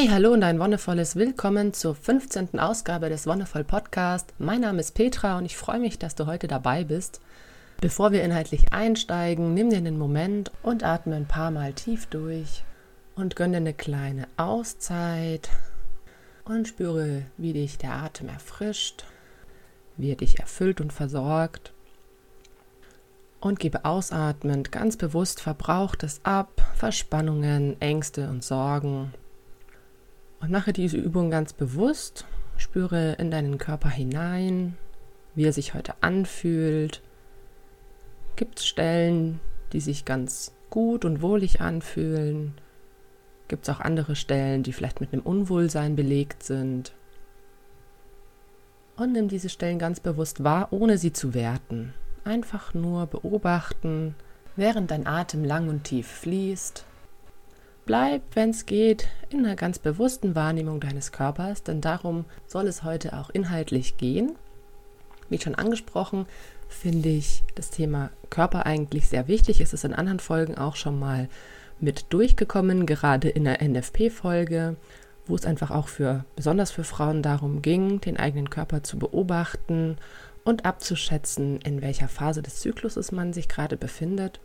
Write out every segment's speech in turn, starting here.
Hey, hallo und ein wundervolles Willkommen zur 15. Ausgabe des Wonderful Podcast. Mein Name ist Petra und ich freue mich, dass du heute dabei bist. Bevor wir inhaltlich einsteigen, nimm dir einen Moment und atme ein paar Mal tief durch und gönne dir eine kleine Auszeit und spüre, wie dich der Atem erfrischt, wie er dich erfüllt und versorgt. Und gebe ausatmend ganz bewusst Verbrauchtes ab, Verspannungen, Ängste und Sorgen und mache diese Übung ganz bewusst. Spüre in deinen Körper hinein, wie er sich heute anfühlt. Gibt es Stellen, die sich ganz gut und wohlig anfühlen? Gibt es auch andere Stellen, die vielleicht mit einem Unwohlsein belegt sind? Und nimm diese Stellen ganz bewusst wahr, ohne sie zu werten. Einfach nur beobachten, während dein Atem lang und tief fließt Bleib, wenn es geht, in einer ganz bewussten Wahrnehmung deines Körpers, denn darum soll es heute auch inhaltlich gehen. Wie schon angesprochen, finde ich das Thema Körper eigentlich sehr wichtig. Es ist in anderen Folgen auch schon mal mit durchgekommen, gerade in der NFP-Folge, wo es einfach auch für, besonders für Frauen darum ging, den eigenen Körper zu beobachten und abzuschätzen, in welcher Phase des Zykluses man sich gerade befindet.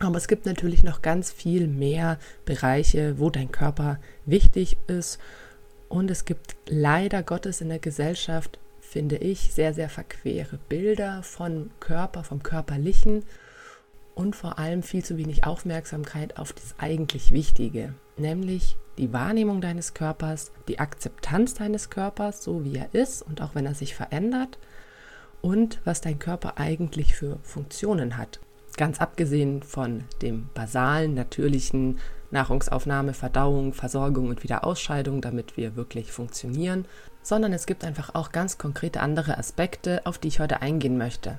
Aber es gibt natürlich noch ganz viel mehr Bereiche, wo dein Körper wichtig ist. Und es gibt leider Gottes in der Gesellschaft, finde ich, sehr, sehr verquere Bilder von Körper, vom Körperlichen und vor allem viel zu wenig Aufmerksamkeit auf das eigentlich Wichtige, nämlich die Wahrnehmung deines Körpers, die Akzeptanz deines Körpers, so wie er ist und auch wenn er sich verändert und was dein Körper eigentlich für Funktionen hat. Ganz abgesehen von dem basalen, natürlichen Nahrungsaufnahme, Verdauung, Versorgung und Wiederausscheidung, damit wir wirklich funktionieren, sondern es gibt einfach auch ganz konkrete andere Aspekte, auf die ich heute eingehen möchte.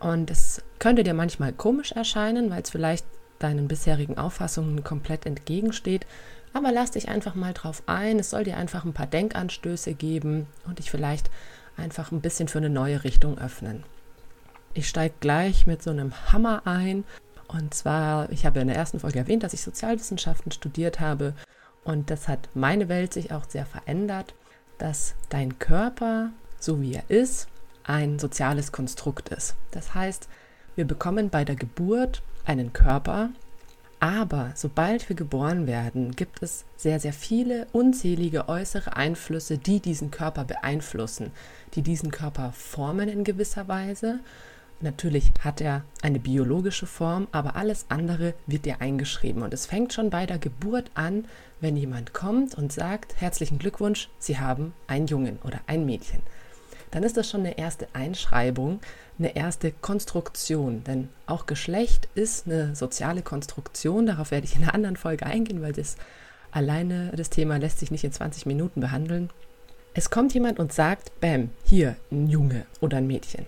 Und es könnte dir manchmal komisch erscheinen, weil es vielleicht deinen bisherigen Auffassungen komplett entgegensteht, aber lass dich einfach mal drauf ein. Es soll dir einfach ein paar Denkanstöße geben und dich vielleicht einfach ein bisschen für eine neue Richtung öffnen. Ich steige gleich mit so einem Hammer ein. Und zwar, ich habe in der ersten Folge erwähnt, dass ich Sozialwissenschaften studiert habe. Und das hat meine Welt sich auch sehr verändert, dass dein Körper, so wie er ist, ein soziales Konstrukt ist. Das heißt, wir bekommen bei der Geburt einen Körper, aber sobald wir geboren werden, gibt es sehr, sehr viele unzählige äußere Einflüsse, die diesen Körper beeinflussen, die diesen Körper formen in gewisser Weise Natürlich hat er eine biologische Form, aber alles andere wird dir eingeschrieben. Und es fängt schon bei der Geburt an, wenn jemand kommt und sagt, herzlichen Glückwunsch, Sie haben einen Jungen oder ein Mädchen. Dann ist das schon eine erste Einschreibung, eine erste Konstruktion. Denn auch Geschlecht ist eine soziale Konstruktion. Darauf werde ich in einer anderen Folge eingehen, weil das alleine das Thema lässt sich nicht in 20 Minuten behandeln. Es kommt jemand und sagt, Bäm, hier ein Junge oder ein Mädchen.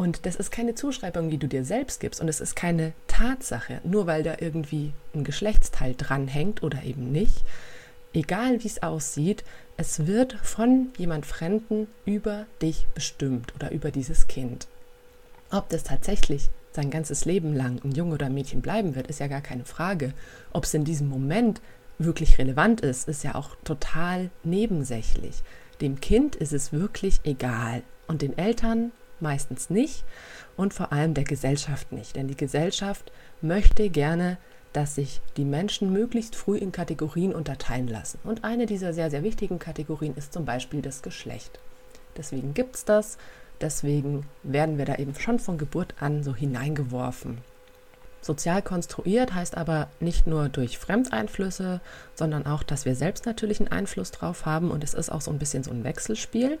Und das ist keine Zuschreibung, die du dir selbst gibst. Und es ist keine Tatsache, nur weil da irgendwie ein Geschlechtsteil dranhängt oder eben nicht. Egal wie es aussieht, es wird von jemand Fremden über dich bestimmt oder über dieses Kind. Ob das tatsächlich sein ganzes Leben lang ein Junge oder ein Mädchen bleiben wird, ist ja gar keine Frage. Ob es in diesem Moment wirklich relevant ist, ist ja auch total nebensächlich. Dem Kind ist es wirklich egal und den Eltern meistens nicht und vor allem der Gesellschaft nicht. Denn die Gesellschaft möchte gerne, dass sich die Menschen möglichst früh in Kategorien unterteilen lassen. Und eine dieser sehr, sehr wichtigen Kategorien ist zum Beispiel das Geschlecht. Deswegen gibt es das, deswegen werden wir da eben schon von Geburt an so hineingeworfen. Sozial konstruiert heißt aber nicht nur durch Fremdeinflüsse, sondern auch, dass wir selbst natürlich einen Einfluss drauf haben und es ist auch so ein bisschen so ein Wechselspiel.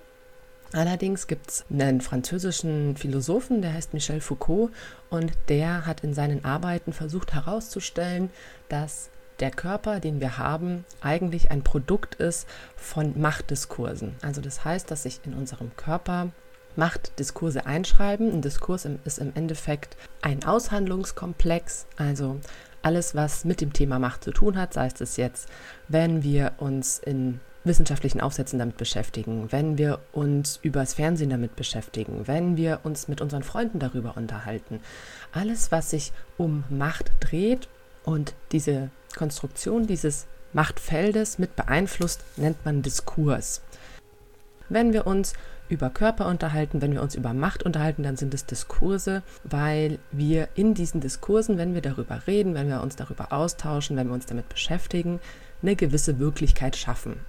Allerdings gibt es einen französischen Philosophen, der heißt Michel Foucault, und der hat in seinen Arbeiten versucht herauszustellen, dass der Körper, den wir haben, eigentlich ein Produkt ist von Machtdiskursen. Also das heißt, dass sich in unserem Körper Machtdiskurse einschreiben. Ein Diskurs ist im Endeffekt ein Aushandlungskomplex, also alles, was mit dem Thema Macht zu tun hat, sei es jetzt, wenn wir uns in wissenschaftlichen Aufsätzen damit beschäftigen, wenn wir uns übers Fernsehen damit beschäftigen, wenn wir uns mit unseren Freunden darüber unterhalten. Alles, was sich um Macht dreht und diese Konstruktion dieses Machtfeldes mit beeinflusst, nennt man Diskurs. Wenn wir uns über Körper unterhalten, wenn wir uns über Macht unterhalten, dann sind es Diskurse, weil wir in diesen Diskursen, wenn wir darüber reden, wenn wir uns darüber austauschen, wenn wir uns damit beschäftigen, eine gewisse Wirklichkeit schaffen.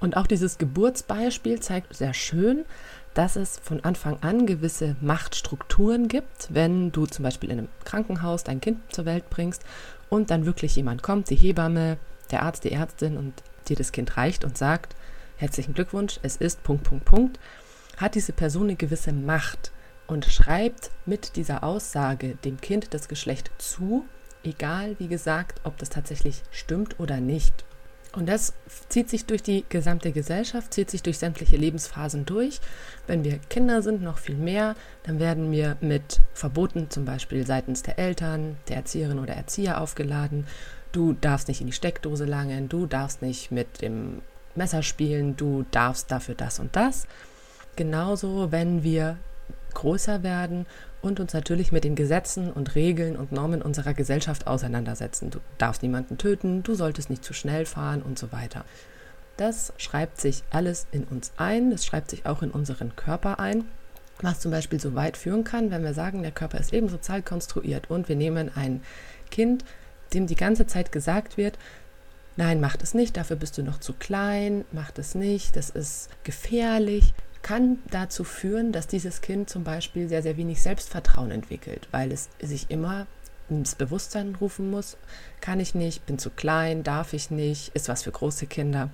Und auch dieses Geburtsbeispiel zeigt sehr schön, dass es von Anfang an gewisse Machtstrukturen gibt, wenn du zum Beispiel in einem Krankenhaus dein Kind zur Welt bringst und dann wirklich jemand kommt, die Hebamme, der Arzt, die Ärztin und dir das Kind reicht und sagt, herzlichen Glückwunsch, es ist Punkt, Punkt, Punkt, hat diese Person eine gewisse Macht und schreibt mit dieser Aussage dem Kind das Geschlecht zu, egal wie gesagt, ob das tatsächlich stimmt oder nicht. Und das zieht sich durch die gesamte Gesellschaft, zieht sich durch sämtliche Lebensphasen durch. Wenn wir Kinder sind, noch viel mehr, dann werden wir mit Verboten zum Beispiel seitens der Eltern, der Erzieherin oder Erzieher aufgeladen. Du darfst nicht in die Steckdose langen, du darfst nicht mit dem Messer spielen, du darfst dafür das und das. Genauso, wenn wir größer werden und uns natürlich mit den Gesetzen und Regeln und Normen unserer Gesellschaft auseinandersetzen. Du darfst niemanden töten, du solltest nicht zu schnell fahren und so weiter. Das schreibt sich alles in uns ein, das schreibt sich auch in unseren Körper ein, was zum Beispiel so weit führen kann, wenn wir sagen, der Körper ist eben sozial konstruiert und wir nehmen ein Kind, dem die ganze Zeit gesagt wird, nein, mach das nicht, dafür bist du noch zu klein, mach das nicht, das ist gefährlich, kann dazu führen, dass dieses Kind zum Beispiel sehr, sehr wenig Selbstvertrauen entwickelt, weil es sich immer ins Bewusstsein rufen muss, kann ich nicht, bin zu klein, darf ich nicht, ist was für große Kinder.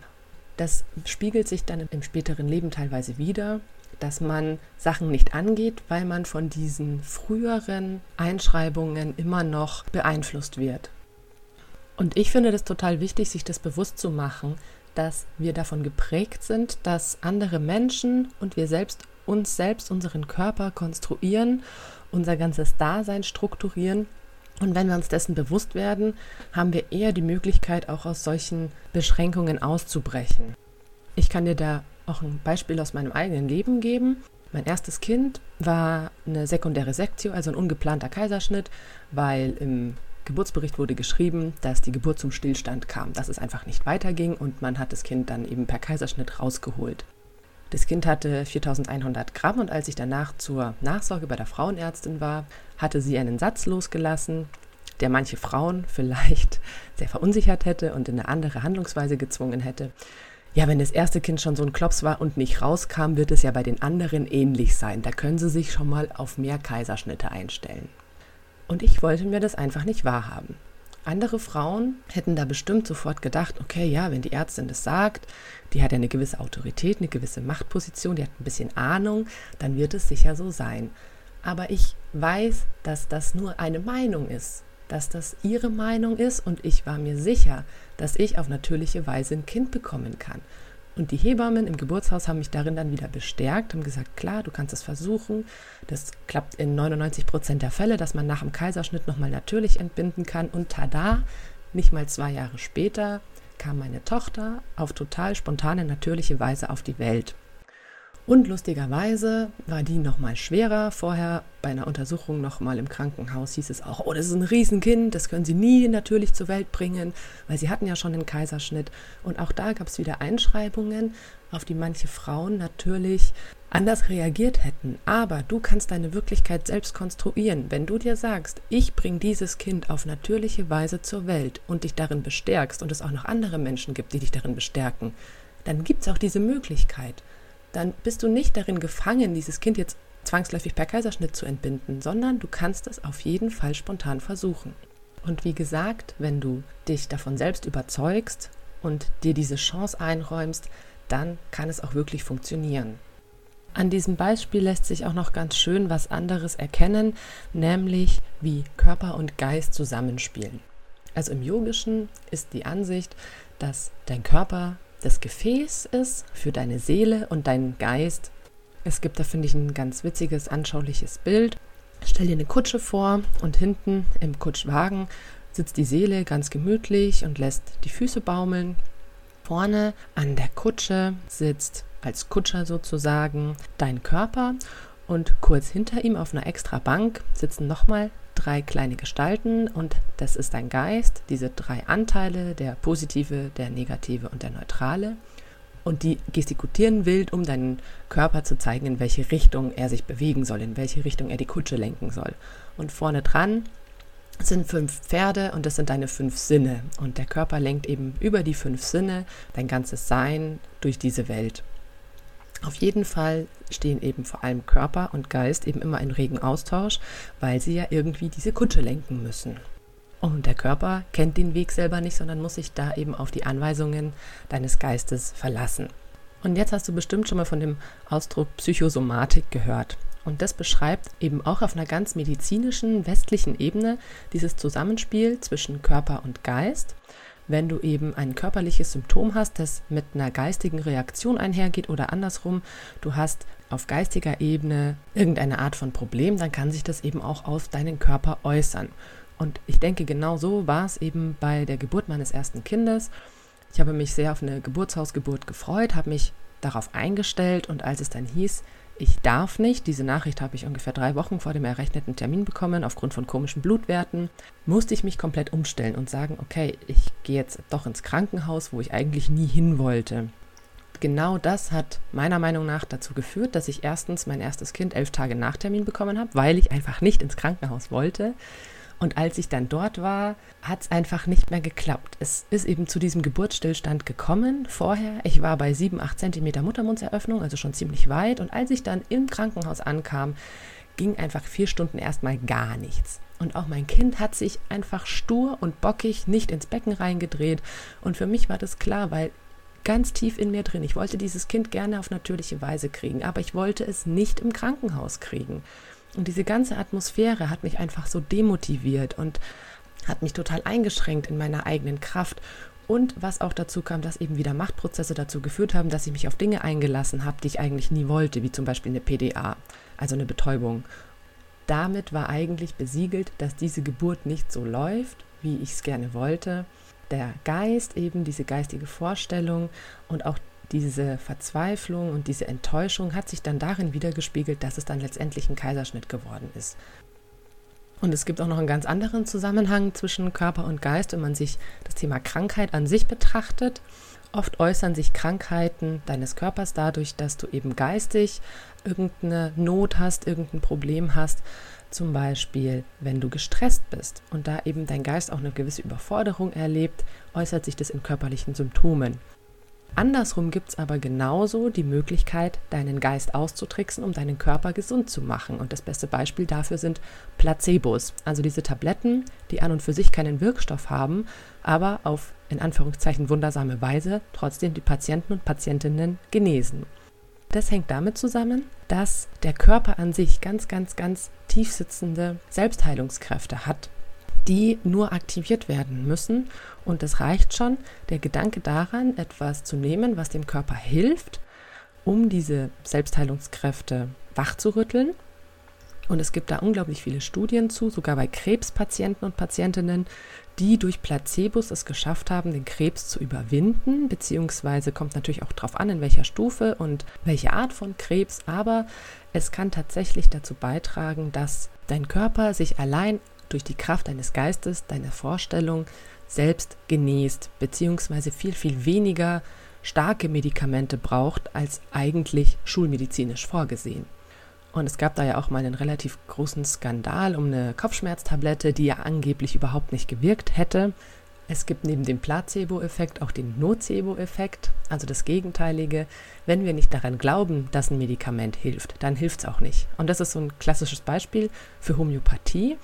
Das spiegelt sich dann im späteren Leben teilweise wieder, dass man Sachen nicht angeht, weil man von diesen früheren Einschreibungen immer noch beeinflusst wird. Und ich finde das total wichtig, sich das bewusst zu machen, dass wir davon geprägt sind, dass andere Menschen und wir selbst uns selbst, unseren Körper konstruieren, unser ganzes Dasein strukturieren. Und wenn wir uns dessen bewusst werden, haben wir eher die Möglichkeit, auch aus solchen Beschränkungen auszubrechen. Ich kann dir da auch ein Beispiel aus meinem eigenen Leben geben. Mein erstes Kind war eine sekundäre Sektio, also ein ungeplanter Kaiserschnitt, weil im Geburtsbericht wurde geschrieben, dass die Geburt zum Stillstand kam, dass es einfach nicht weiterging und man hat das Kind dann eben per Kaiserschnitt rausgeholt. Das Kind hatte 4100 Gramm und als ich danach zur Nachsorge bei der Frauenärztin war, hatte sie einen Satz losgelassen, der manche Frauen vielleicht sehr verunsichert hätte und in eine andere Handlungsweise gezwungen hätte. Ja, wenn das erste Kind schon so ein Klops war und nicht rauskam, wird es ja bei den anderen ähnlich sein. Da können Sie sich schon mal auf mehr Kaiserschnitte einstellen. Und ich wollte mir das einfach nicht wahrhaben. Andere Frauen hätten da bestimmt sofort gedacht, okay, ja, wenn die Ärztin das sagt, die hat ja eine gewisse Autorität, eine gewisse Machtposition, die hat ein bisschen Ahnung, dann wird es sicher so sein. Aber ich weiß, dass das nur eine Meinung ist, dass das ihre Meinung ist und ich war mir sicher, dass ich auf natürliche Weise ein Kind bekommen kann. Und die Hebammen im Geburtshaus haben mich darin dann wieder bestärkt, haben gesagt, klar, du kannst es versuchen. Das klappt in 99 Prozent der Fälle, dass man nach dem Kaiserschnitt nochmal natürlich entbinden kann. Und tada, nicht mal zwei Jahre später kam meine Tochter auf total spontane, natürliche Weise auf die Welt. Und lustigerweise war die noch mal schwerer. Vorher bei einer Untersuchung noch mal im Krankenhaus hieß es auch, oh, das ist ein Riesenkind, das können Sie nie natürlich zur Welt bringen, weil sie hatten ja schon einen Kaiserschnitt. Und auch da gab es wieder Einschreibungen, auf die manche Frauen natürlich anders reagiert hätten. Aber du kannst deine Wirklichkeit selbst konstruieren. Wenn du dir sagst, ich bringe dieses Kind auf natürliche Weise zur Welt und dich darin bestärkst und es auch noch andere Menschen gibt, die dich darin bestärken, dann gibt es auch diese Möglichkeit dann bist du nicht darin gefangen, dieses Kind jetzt zwangsläufig per Kaiserschnitt zu entbinden, sondern du kannst es auf jeden Fall spontan versuchen. Und wie gesagt, wenn du dich davon selbst überzeugst und dir diese Chance einräumst, dann kann es auch wirklich funktionieren. An diesem Beispiel lässt sich auch noch ganz schön was anderes erkennen, nämlich wie Körper und Geist zusammenspielen. Also im Yogischen ist die Ansicht, dass dein Körper das Gefäß ist für deine Seele und deinen Geist. Es gibt da, finde ich, ein ganz witziges, anschauliches Bild. Stell dir eine Kutsche vor und hinten im Kutschwagen sitzt die Seele ganz gemütlich und lässt die Füße baumeln. Vorne an der Kutsche sitzt als Kutscher sozusagen dein Körper und kurz hinter ihm auf einer extra Bank sitzen nochmal drei kleine Gestalten und das ist dein Geist, diese drei Anteile, der positive, der negative und der neutrale. Und die gestikutieren wild, um deinen Körper zu zeigen, in welche Richtung er sich bewegen soll, in welche Richtung er die Kutsche lenken soll. Und vorne dran sind fünf Pferde und das sind deine fünf Sinne. Und der Körper lenkt eben über die fünf Sinne dein ganzes Sein durch diese Welt. Auf jeden Fall stehen eben vor allem Körper und Geist eben immer in regen Austausch, weil sie ja irgendwie diese Kutsche lenken müssen. Und der Körper kennt den Weg selber nicht, sondern muss sich da eben auf die Anweisungen deines Geistes verlassen. Und jetzt hast du bestimmt schon mal von dem Ausdruck Psychosomatik gehört. Und das beschreibt eben auch auf einer ganz medizinischen, westlichen Ebene dieses Zusammenspiel zwischen Körper und Geist. Wenn du eben ein körperliches Symptom hast, das mit einer geistigen Reaktion einhergeht oder andersrum, du hast auf geistiger Ebene irgendeine Art von Problem, dann kann sich das eben auch auf deinen Körper äußern. Und ich denke, genau so war es eben bei der Geburt meines ersten Kindes. Ich habe mich sehr auf eine Geburtshausgeburt gefreut, habe mich darauf eingestellt und als es dann hieß, ich darf nicht, diese Nachricht habe ich ungefähr drei Wochen vor dem errechneten Termin bekommen, aufgrund von komischen Blutwerten, musste ich mich komplett umstellen und sagen, okay, ich gehe jetzt doch ins Krankenhaus, wo ich eigentlich nie hin wollte. Genau das hat meiner Meinung nach dazu geführt, dass ich erstens mein erstes Kind elf Tage nach Termin bekommen habe, weil ich einfach nicht ins Krankenhaus wollte. Und als ich dann dort war, hat es einfach nicht mehr geklappt. Es ist eben zu diesem Geburtsstillstand gekommen vorher. Ich war bei 7, 8 Zentimeter Muttermundseröffnung, also schon ziemlich weit. Und als ich dann im Krankenhaus ankam, ging einfach vier Stunden erstmal gar nichts. Und auch mein Kind hat sich einfach stur und bockig nicht ins Becken reingedreht. Und für mich war das klar, weil ganz tief in mir drin, ich wollte dieses Kind gerne auf natürliche Weise kriegen, aber ich wollte es nicht im Krankenhaus kriegen. Und diese ganze Atmosphäre hat mich einfach so demotiviert und hat mich total eingeschränkt in meiner eigenen Kraft. Und was auch dazu kam, dass eben wieder Machtprozesse dazu geführt haben, dass ich mich auf Dinge eingelassen habe, die ich eigentlich nie wollte, wie zum Beispiel eine PDA, also eine Betäubung. Damit war eigentlich besiegelt, dass diese Geburt nicht so läuft, wie ich es gerne wollte. Der Geist, eben diese geistige Vorstellung und auch diese Verzweiflung und diese Enttäuschung hat sich dann darin wiedergespiegelt, dass es dann letztendlich ein Kaiserschnitt geworden ist. Und es gibt auch noch einen ganz anderen Zusammenhang zwischen Körper und Geist, wenn man sich das Thema Krankheit an sich betrachtet. Oft äußern sich Krankheiten deines Körpers dadurch, dass du eben geistig irgendeine Not hast, irgendein Problem hast. Zum Beispiel, wenn du gestresst bist und da eben dein Geist auch eine gewisse Überforderung erlebt, äußert sich das in körperlichen Symptomen. Andersrum gibt es aber genauso die Möglichkeit, deinen Geist auszutricksen, um deinen Körper gesund zu machen. Und das beste Beispiel dafür sind Placebos, also diese Tabletten, die an und für sich keinen Wirkstoff haben, aber auf in Anführungszeichen wundersame Weise trotzdem die Patienten und Patientinnen genesen. Das hängt damit zusammen, dass der Körper an sich ganz, ganz, ganz tiefsitzende Selbstheilungskräfte hat die nur aktiviert werden müssen. Und es reicht schon, der Gedanke daran, etwas zu nehmen, was dem Körper hilft, um diese Selbstheilungskräfte wachzurütteln. Und es gibt da unglaublich viele Studien zu, sogar bei Krebspatienten und Patientinnen, die durch Placebos es geschafft haben, den Krebs zu überwinden, beziehungsweise kommt natürlich auch darauf an, in welcher Stufe und welche Art von Krebs, aber es kann tatsächlich dazu beitragen, dass dein Körper sich allein durch die Kraft deines Geistes, deiner Vorstellung selbst genießt, beziehungsweise viel, viel weniger starke Medikamente braucht, als eigentlich schulmedizinisch vorgesehen. Und es gab da ja auch mal einen relativ großen Skandal um eine Kopfschmerztablette, die ja angeblich überhaupt nicht gewirkt hätte. Es gibt neben dem Placebo-Effekt auch den Nocebo-Effekt, also das Gegenteilige. Wenn wir nicht daran glauben, dass ein Medikament hilft, dann hilft es auch nicht. Und das ist so ein klassisches Beispiel für Homöopathie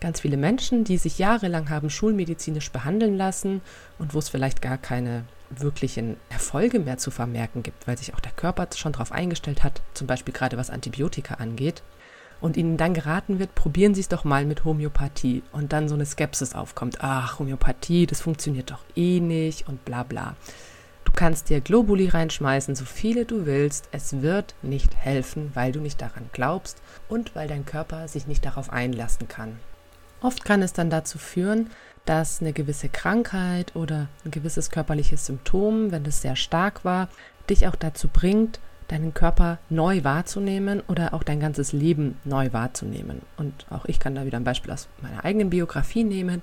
ganz viele Menschen, die sich jahrelang haben schulmedizinisch behandeln lassen und wo es vielleicht gar keine wirklichen Erfolge mehr zu vermerken gibt, weil sich auch der Körper schon darauf eingestellt hat, zum Beispiel gerade was Antibiotika angeht. Und ihnen dann geraten wird, probieren Sie es doch mal mit Homöopathie. Und dann so eine Skepsis aufkommt. Ach, Homöopathie, das funktioniert doch eh nicht und bla bla. Du kannst dir Globuli reinschmeißen, so viele du willst. Es wird nicht helfen, weil du nicht daran glaubst und weil dein Körper sich nicht darauf einlassen kann. Oft kann es dann dazu führen, dass eine gewisse Krankheit oder ein gewisses körperliches Symptom, wenn es sehr stark war, dich auch dazu bringt, deinen Körper neu wahrzunehmen oder auch dein ganzes Leben neu wahrzunehmen. Und auch ich kann da wieder ein Beispiel aus meiner eigenen Biografie nehmen.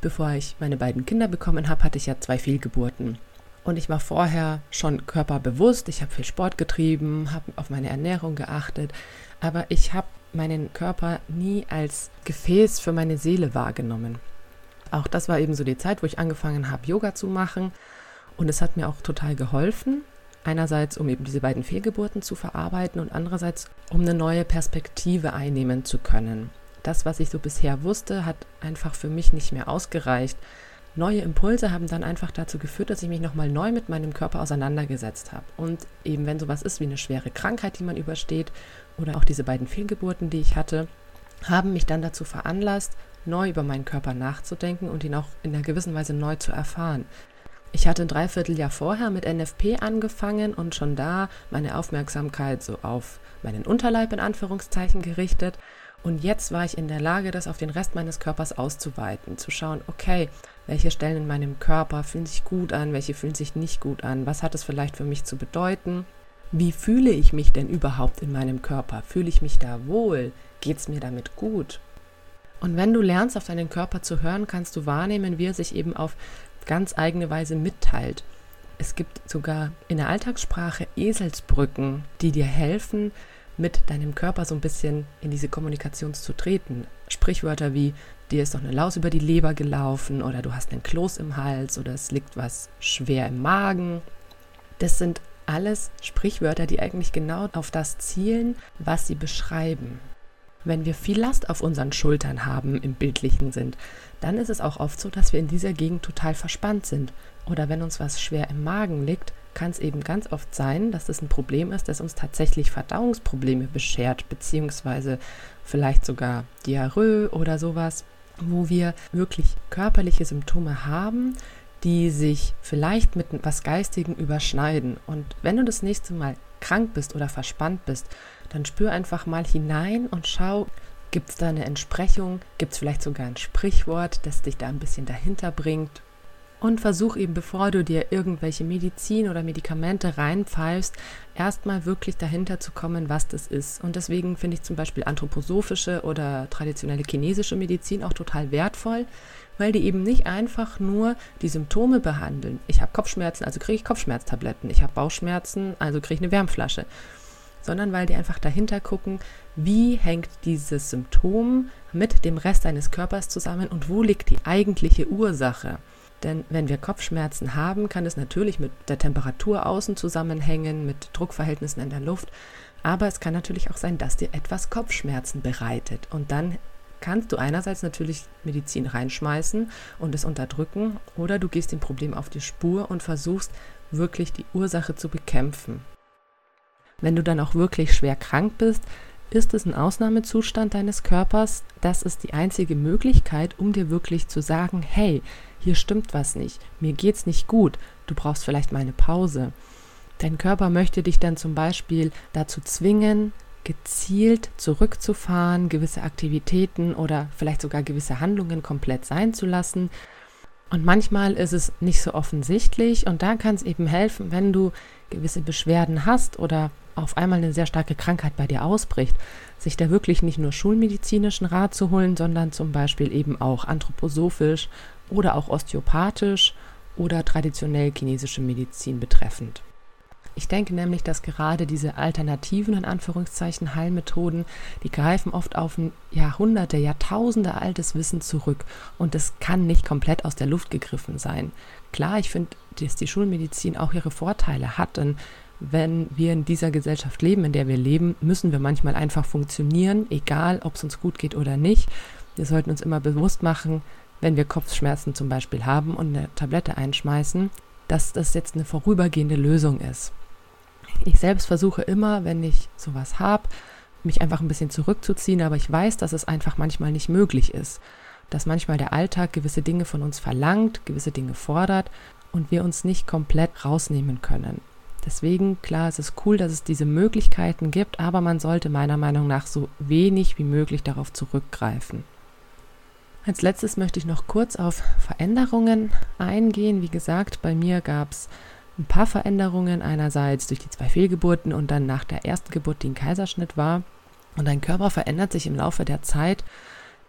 Bevor ich meine beiden Kinder bekommen habe, hatte ich ja zwei Fehlgeburten. Und ich war vorher schon körperbewusst, ich habe viel Sport getrieben, habe auf meine Ernährung geachtet, aber ich habe meinen Körper nie als Gefäß für meine Seele wahrgenommen. Auch das war eben so die Zeit, wo ich angefangen habe, Yoga zu machen. Und es hat mir auch total geholfen. Einerseits, um eben diese beiden Fehlgeburten zu verarbeiten und andererseits, um eine neue Perspektive einnehmen zu können. Das, was ich so bisher wusste, hat einfach für mich nicht mehr ausgereicht. Neue Impulse haben dann einfach dazu geführt, dass ich mich nochmal neu mit meinem Körper auseinandergesetzt habe. Und eben, wenn sowas ist wie eine schwere Krankheit, die man übersteht, oder auch diese beiden Fehlgeburten, die ich hatte, haben mich dann dazu veranlasst, neu über meinen Körper nachzudenken und ihn auch in einer gewissen Weise neu zu erfahren. Ich hatte ein Dreivierteljahr vorher mit NFP angefangen und schon da meine Aufmerksamkeit so auf meinen Unterleib in Anführungszeichen gerichtet. Und jetzt war ich in der Lage, das auf den Rest meines Körpers auszuweiten, zu schauen, okay, welche Stellen in meinem Körper fühlen sich gut an, welche fühlen sich nicht gut an, was hat es vielleicht für mich zu bedeuten, wie fühle ich mich denn überhaupt in meinem Körper, fühle ich mich da wohl, geht es mir damit gut. Und wenn du lernst, auf deinen Körper zu hören, kannst du wahrnehmen, wie er sich eben auf ganz eigene Weise mitteilt. Es gibt sogar in der Alltagssprache Eselsbrücken, die dir helfen, mit deinem Körper so ein bisschen in diese Kommunikation zu treten. Sprichwörter wie dir ist doch eine Laus über die Leber gelaufen oder du hast einen Kloß im Hals oder es liegt was schwer im Magen. Das sind alles Sprichwörter, die eigentlich genau auf das zielen, was sie beschreiben. Wenn wir viel Last auf unseren Schultern haben, im bildlichen Sinn, dann ist es auch oft so, dass wir in dieser Gegend total verspannt sind. Oder wenn uns was schwer im Magen liegt, kann es eben ganz oft sein, dass es ein Problem ist, das uns tatsächlich Verdauungsprobleme beschert, beziehungsweise vielleicht sogar Diarrhoe oder sowas, wo wir wirklich körperliche Symptome haben, die sich vielleicht mit was Geistigem überschneiden. Und wenn du das nächste Mal krank bist oder verspannt bist, dann spür einfach mal hinein und schau, gibt es da eine Entsprechung, gibt es vielleicht sogar ein Sprichwort, das dich da ein bisschen dahinter bringt. Und versuch eben, bevor du dir irgendwelche Medizin oder Medikamente reinpfeifst, erstmal wirklich dahinter zu kommen, was das ist. Und deswegen finde ich zum Beispiel anthroposophische oder traditionelle chinesische Medizin auch total wertvoll, weil die eben nicht einfach nur die Symptome behandeln. Ich habe Kopfschmerzen, also kriege ich Kopfschmerztabletten. Ich habe Bauchschmerzen, also kriege ich eine Wärmflasche. Sondern weil die einfach dahinter gucken, wie hängt dieses Symptom mit dem Rest deines Körpers zusammen und wo liegt die eigentliche Ursache. Denn wenn wir Kopfschmerzen haben, kann es natürlich mit der Temperatur außen zusammenhängen, mit Druckverhältnissen in der Luft. Aber es kann natürlich auch sein, dass dir etwas Kopfschmerzen bereitet. Und dann kannst du einerseits natürlich Medizin reinschmeißen und es unterdrücken oder du gehst dem Problem auf die Spur und versuchst wirklich die Ursache zu bekämpfen. Wenn du dann auch wirklich schwer krank bist, ist es ein Ausnahmezustand deines Körpers. Das ist die einzige Möglichkeit, um dir wirklich zu sagen, hey, hier stimmt was nicht, mir geht's nicht gut, du brauchst vielleicht mal eine Pause. Dein Körper möchte dich dann zum Beispiel dazu zwingen, gezielt zurückzufahren, gewisse Aktivitäten oder vielleicht sogar gewisse Handlungen komplett sein zu lassen. Und manchmal ist es nicht so offensichtlich und da kann es eben helfen, wenn du gewisse Beschwerden hast oder auf einmal eine sehr starke Krankheit bei dir ausbricht, sich da wirklich nicht nur schulmedizinischen Rat zu holen, sondern zum Beispiel eben auch anthroposophisch oder auch osteopathisch oder traditionell chinesische Medizin betreffend. Ich denke nämlich, dass gerade diese alternativen, in Anführungszeichen, Heilmethoden, die greifen oft auf ein Jahrhunderte, Jahrtausende altes Wissen zurück und es kann nicht komplett aus der Luft gegriffen sein. Klar, ich finde, dass die Schulmedizin auch ihre Vorteile hat, denn wenn wir in dieser Gesellschaft leben, in der wir leben, müssen wir manchmal einfach funktionieren, egal ob es uns gut geht oder nicht. Wir sollten uns immer bewusst machen, wenn wir Kopfschmerzen zum Beispiel haben und eine Tablette einschmeißen, dass das jetzt eine vorübergehende Lösung ist. Ich selbst versuche immer, wenn ich sowas habe, mich einfach ein bisschen zurückzuziehen, aber ich weiß, dass es einfach manchmal nicht möglich ist. Dass manchmal der Alltag gewisse Dinge von uns verlangt, gewisse Dinge fordert und wir uns nicht komplett rausnehmen können. Deswegen, klar, es ist cool, dass es diese Möglichkeiten gibt, aber man sollte meiner Meinung nach so wenig wie möglich darauf zurückgreifen. Als letztes möchte ich noch kurz auf Veränderungen eingehen. Wie gesagt, bei mir gab es ein paar Veränderungen. Einerseits durch die zwei Fehlgeburten und dann nach der ersten Geburt, die ein Kaiserschnitt war. Und dein Körper verändert sich im Laufe der Zeit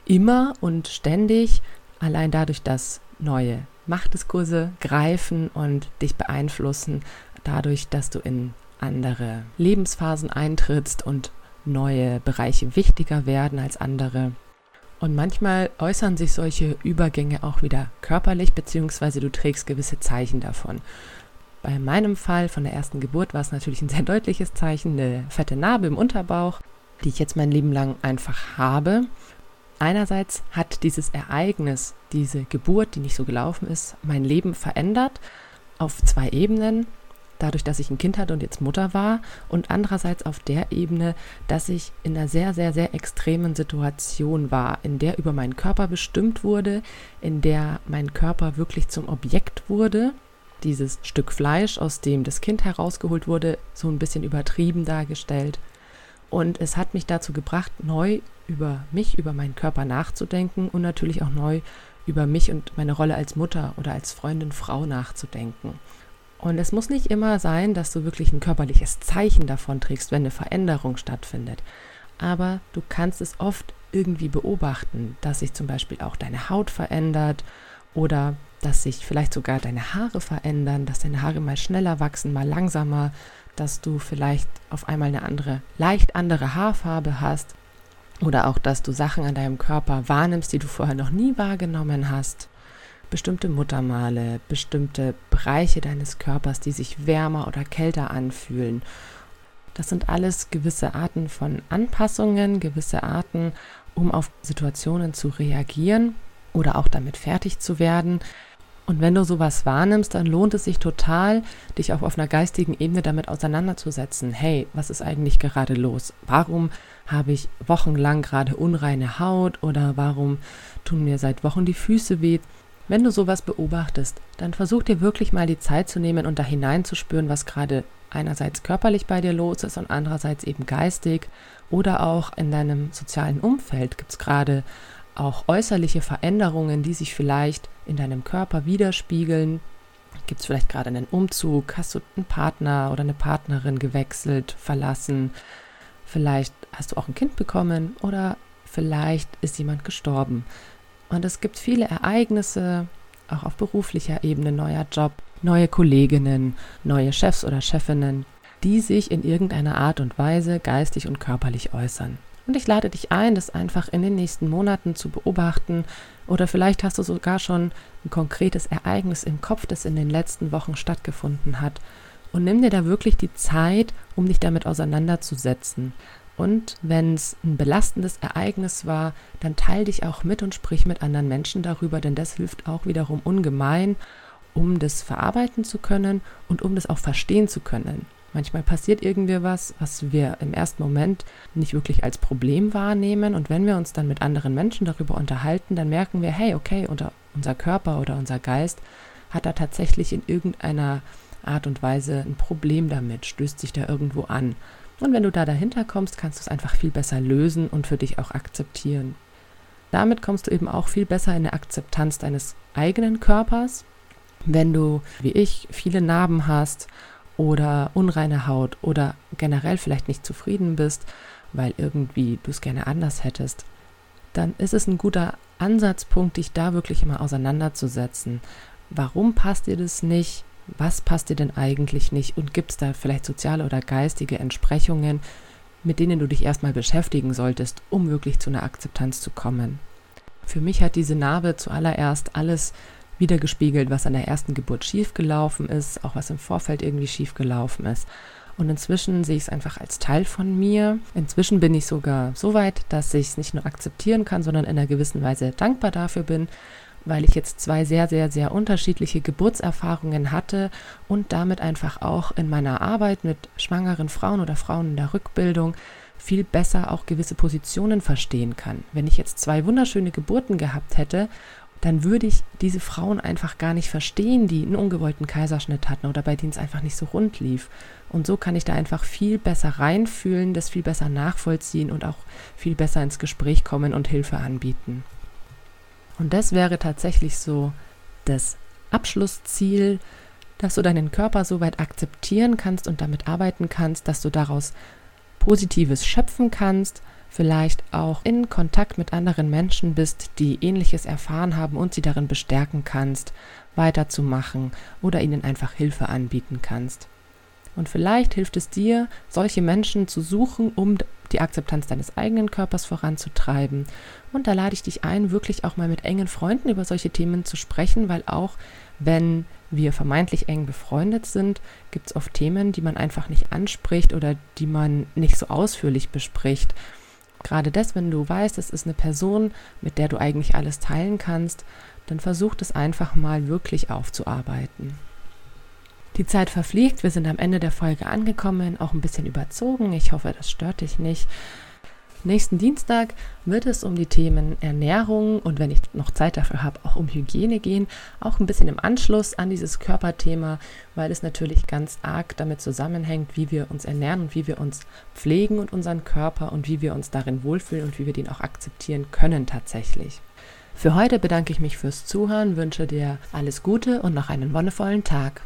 immer und ständig, allein dadurch, dass neue Machtdiskurse greifen und dich beeinflussen, dadurch, dass du in andere Lebensphasen eintrittst und neue Bereiche wichtiger werden als andere. Und manchmal äußern sich solche Übergänge auch wieder körperlich, beziehungsweise du trägst gewisse Zeichen davon. Bei meinem Fall von der ersten Geburt war es natürlich ein sehr deutliches Zeichen, eine fette Narbe im Unterbauch, die ich jetzt mein Leben lang einfach habe. Einerseits hat dieses Ereignis, diese Geburt, die nicht so gelaufen ist, mein Leben verändert auf zwei Ebenen dadurch, dass ich ein Kind hatte und jetzt Mutter war und andererseits auf der Ebene, dass ich in einer sehr, sehr, sehr extremen Situation war, in der über meinen Körper bestimmt wurde, in der mein Körper wirklich zum Objekt wurde. Dieses Stück Fleisch, aus dem das Kind herausgeholt wurde, so ein bisschen übertrieben dargestellt. Und es hat mich dazu gebracht, neu über mich, über meinen Körper nachzudenken und natürlich auch neu über mich und meine Rolle als Mutter oder als Freundin, Frau nachzudenken. Und es muss nicht immer sein, dass du wirklich ein körperliches Zeichen davon trägst, wenn eine Veränderung stattfindet. Aber du kannst es oft irgendwie beobachten, dass sich zum Beispiel auch deine Haut verändert oder dass sich vielleicht sogar deine Haare verändern, dass deine Haare mal schneller wachsen, mal langsamer, dass du vielleicht auf einmal eine andere, leicht andere Haarfarbe hast oder auch, dass du Sachen an deinem Körper wahrnimmst, die du vorher noch nie wahrgenommen hast bestimmte Muttermale, bestimmte Bereiche deines Körpers, die sich wärmer oder kälter anfühlen. Das sind alles gewisse Arten von Anpassungen, gewisse Arten, um auf Situationen zu reagieren oder auch damit fertig zu werden. Und wenn du sowas wahrnimmst, dann lohnt es sich total, dich auch auf einer geistigen Ebene damit auseinanderzusetzen. Hey, was ist eigentlich gerade los? Warum habe ich wochenlang gerade unreine Haut oder warum tun mir seit Wochen die Füße weh? Wenn du sowas beobachtest, dann versuch dir wirklich mal die Zeit zu nehmen und da hineinzuspüren, was gerade einerseits körperlich bei dir los ist und andererseits eben geistig oder auch in deinem sozialen Umfeld gibt es gerade auch äußerliche Veränderungen, die sich vielleicht in deinem Körper widerspiegeln. Gibt es vielleicht gerade einen Umzug? Hast du einen Partner oder eine Partnerin gewechselt, verlassen? Vielleicht hast du auch ein Kind bekommen oder vielleicht ist jemand gestorben. Und es gibt viele Ereignisse, auch auf beruflicher Ebene, neuer Job, neue Kolleginnen, neue Chefs oder Chefinnen, die sich in irgendeiner Art und Weise geistig und körperlich äußern. Und ich lade dich ein, das einfach in den nächsten Monaten zu beobachten. Oder vielleicht hast du sogar schon ein konkretes Ereignis im Kopf, das in den letzten Wochen stattgefunden hat. Und nimm dir da wirklich die Zeit, um dich damit auseinanderzusetzen. Und wenn es ein belastendes Ereignis war, dann teile dich auch mit und sprich mit anderen Menschen darüber, denn das hilft auch wiederum ungemein, um das verarbeiten zu können und um das auch verstehen zu können. Manchmal passiert irgendwie was, was wir im ersten Moment nicht wirklich als Problem wahrnehmen. Und wenn wir uns dann mit anderen Menschen darüber unterhalten, dann merken wir, hey, okay, unser Körper oder unser Geist hat da tatsächlich in irgendeiner Art und Weise ein Problem damit, stößt sich da irgendwo an. Und wenn du da dahinter kommst, kannst du es einfach viel besser lösen und für dich auch akzeptieren. Damit kommst du eben auch viel besser in eine Akzeptanz deines eigenen Körpers. Wenn du, wie ich, viele Narben hast oder unreine Haut oder generell vielleicht nicht zufrieden bist, weil irgendwie du es gerne anders hättest, dann ist es ein guter Ansatzpunkt, dich da wirklich immer auseinanderzusetzen. Warum passt dir das nicht? Was passt dir denn eigentlich nicht und gibt es da vielleicht soziale oder geistige Entsprechungen, mit denen du dich erstmal beschäftigen solltest, um wirklich zu einer Akzeptanz zu kommen. Für mich hat diese Narbe zuallererst alles wiedergespiegelt, was an der ersten Geburt schiefgelaufen ist, auch was im Vorfeld irgendwie schiefgelaufen ist. Und inzwischen sehe ich es einfach als Teil von mir. Inzwischen bin ich sogar so weit, dass ich es nicht nur akzeptieren kann, sondern in einer gewissen Weise dankbar dafür bin, weil ich jetzt zwei sehr, sehr, sehr unterschiedliche Geburtserfahrungen hatte und damit einfach auch in meiner Arbeit mit schwangeren Frauen oder Frauen in der Rückbildung viel besser auch gewisse Positionen verstehen kann. Wenn ich jetzt zwei wunderschöne Geburten gehabt hätte, dann würde ich diese Frauen einfach gar nicht verstehen, die einen ungewollten Kaiserschnitt hatten oder bei denen es einfach nicht so rund lief. Und so kann ich da einfach viel besser reinfühlen, das viel besser nachvollziehen und auch viel besser ins Gespräch kommen und Hilfe anbieten. Und das wäre tatsächlich so das Abschlussziel dass du deinen Körper so weit akzeptieren kannst und damit arbeiten kannst, dass du daraus Positives schöpfen kannst, vielleicht auch in Kontakt mit anderen Menschen bist, die ähnliches erfahren haben und sie darin bestärken kannst, weiterzumachen oder ihnen einfach Hilfe anbieten kannst. Und vielleicht hilft es dir, solche Menschen zu suchen, um die Akzeptanz deines eigenen Körpers voranzutreiben. Und da lade ich dich ein, wirklich auch mal mit engen Freunden über solche Themen zu sprechen, weil auch wenn wir vermeintlich eng befreundet sind, gibt es oft Themen, die man einfach nicht anspricht oder die man nicht so ausführlich bespricht. Gerade das, wenn du weißt, es ist eine Person, mit der du eigentlich alles teilen kannst, dann versuch es einfach mal wirklich aufzuarbeiten. Die Zeit verfliegt, wir sind am Ende der Folge angekommen, auch ein bisschen überzogen. Ich hoffe, das stört dich nicht. Nächsten Dienstag wird es um die Themen Ernährung und wenn ich noch Zeit dafür habe, auch um Hygiene gehen. Auch ein bisschen im Anschluss an dieses Körperthema, weil es natürlich ganz arg damit zusammenhängt, wie wir uns ernähren und wie wir uns pflegen und unseren Körper und wie wir uns darin wohlfühlen und wie wir den auch akzeptieren können tatsächlich. Für heute bedanke ich mich fürs Zuhören, wünsche dir alles Gute und noch einen wonnevollen Tag.